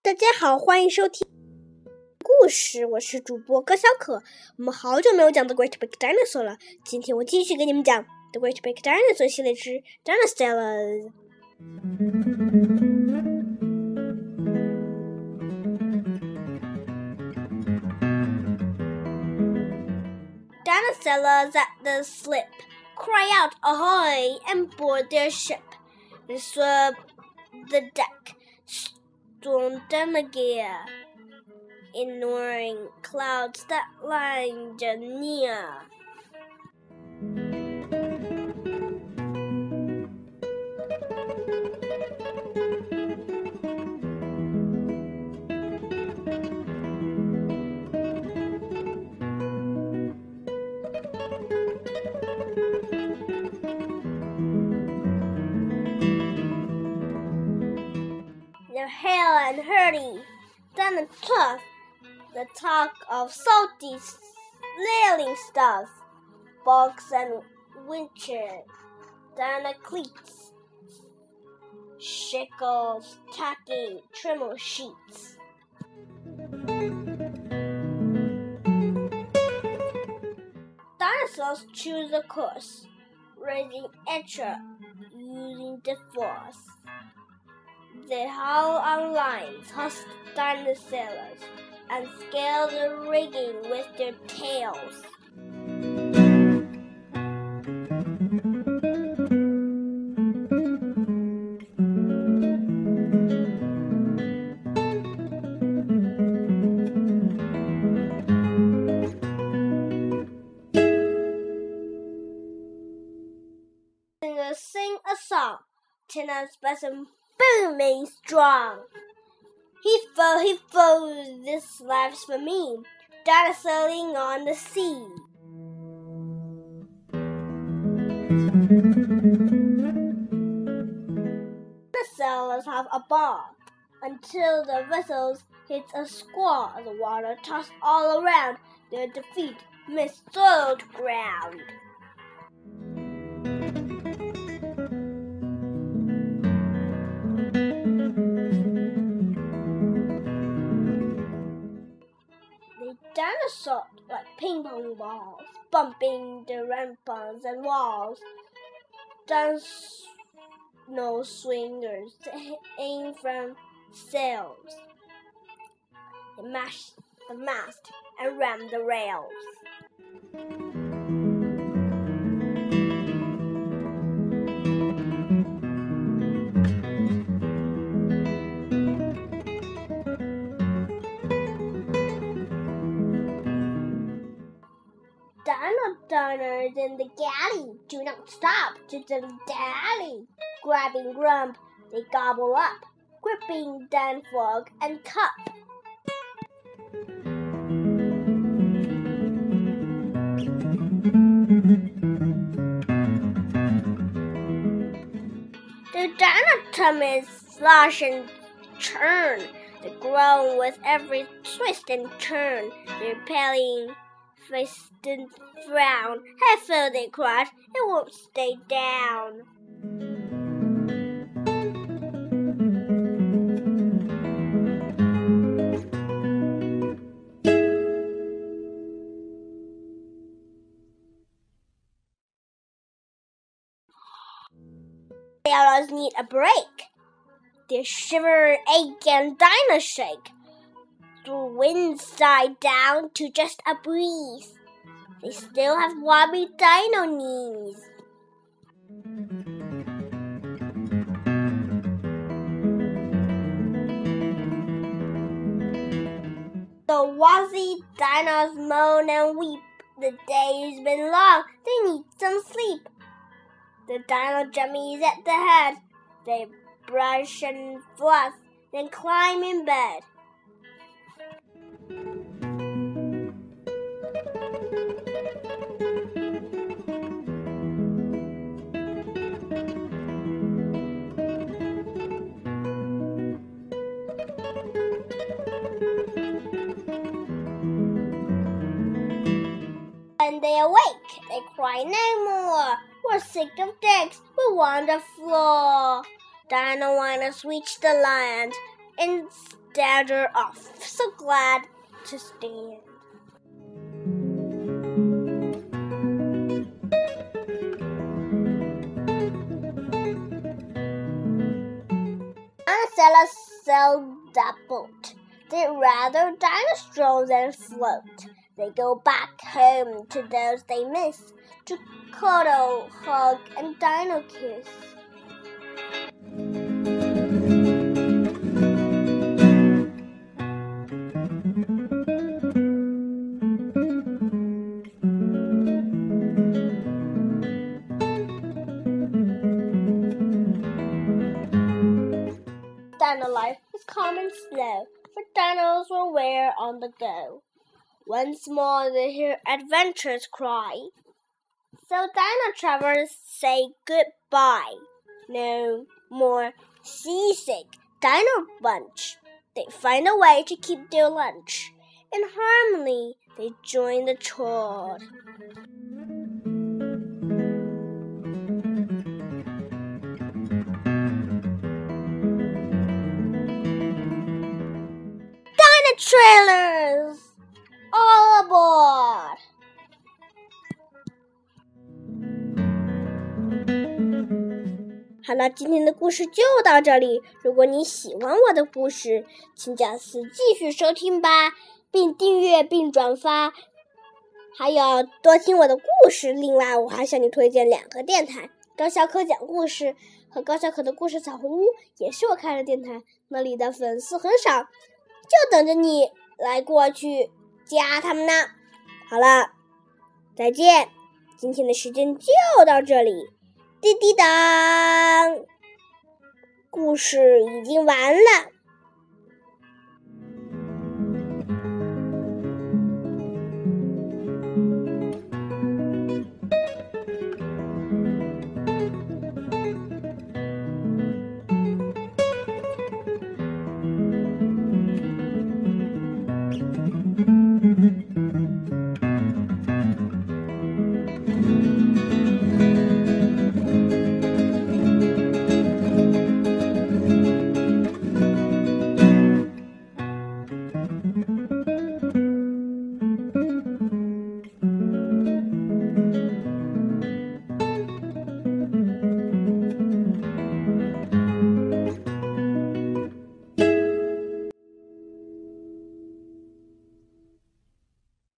大家好，欢迎收听故事，我是主播高小可。我们好久没有讲 The Great Big Dinosaur 了，今天我继续给你们讲 The Great Big Dinosaur 系列之 Dinosaurs。Dinosaurs at the slip cry out ahoy and board their ship. They swerve the deck, the gear, ignoring clouds that lined near. They're hale and hurdy, then the tough, the talk of salty sailing stuff, bogs and winches, then the cleats, shickles, tacking, trimmer sheets. Dinosailors choose a course, raising extra, using the force. They haul on lines, husk dinosaurs, and scale the rigging with their tails. Sing a song, tenors spasm booming strong. He fo, he fo, this life's for me, dinosaurs on the sea. The sailors have a ball until the vessels hits a squall. The water tossed all around their defeat, miss soiled ground. Dinosaur like ping pong balls, bumping the ramparts and walls. Dance no swingers aim from sails. They mash the mast and ram the rails. Dino diners in the galley do not stop to dally. Grabbing grump, they gobble up, gripping Dan Frog and Cup. The dinotomies slosh and churn. They groan with every twist and turn. Their paling and frown. I feel they crash, it won't stay down. The Sailors need a break. They shiver, ache, and dino shake. The winds die down to just a breeze. They still have wobbly dino knees. The wazzy dinos moan and weep. The day's been long, they need some sleep. The dino jummies at the head. They brush and floss, then climb in bed. They awake, they cry no more. We're sick of decks, we want the floor. Dino wanna the land. Instead danger off. So glad to stand. Anacella sailed that boat. They'd rather dinosaur than float. They go back home to those they miss to cuddle, hug, and dino kiss. Dino life is calm and slow, for dinos will wear on the go. Once more they hear adventures cry. So dino travelers say goodbye. No more seasick dino bunch. They find a way to keep their lunch. In harmony, they join the chord. Dino trailers! 好了，今天的故事就到这里。如果你喜欢我的故事，请下次继续收听吧，并订阅并转发，还有多听我的故事。另外，我还向你推荐两个电台：高小可讲故事和高小可的故事彩虹屋，也是我开的电台。那里的粉丝很少，就等着你来过去加他们呢。好了，再见，今天的时间就到这里。滴滴答，故事已经完了。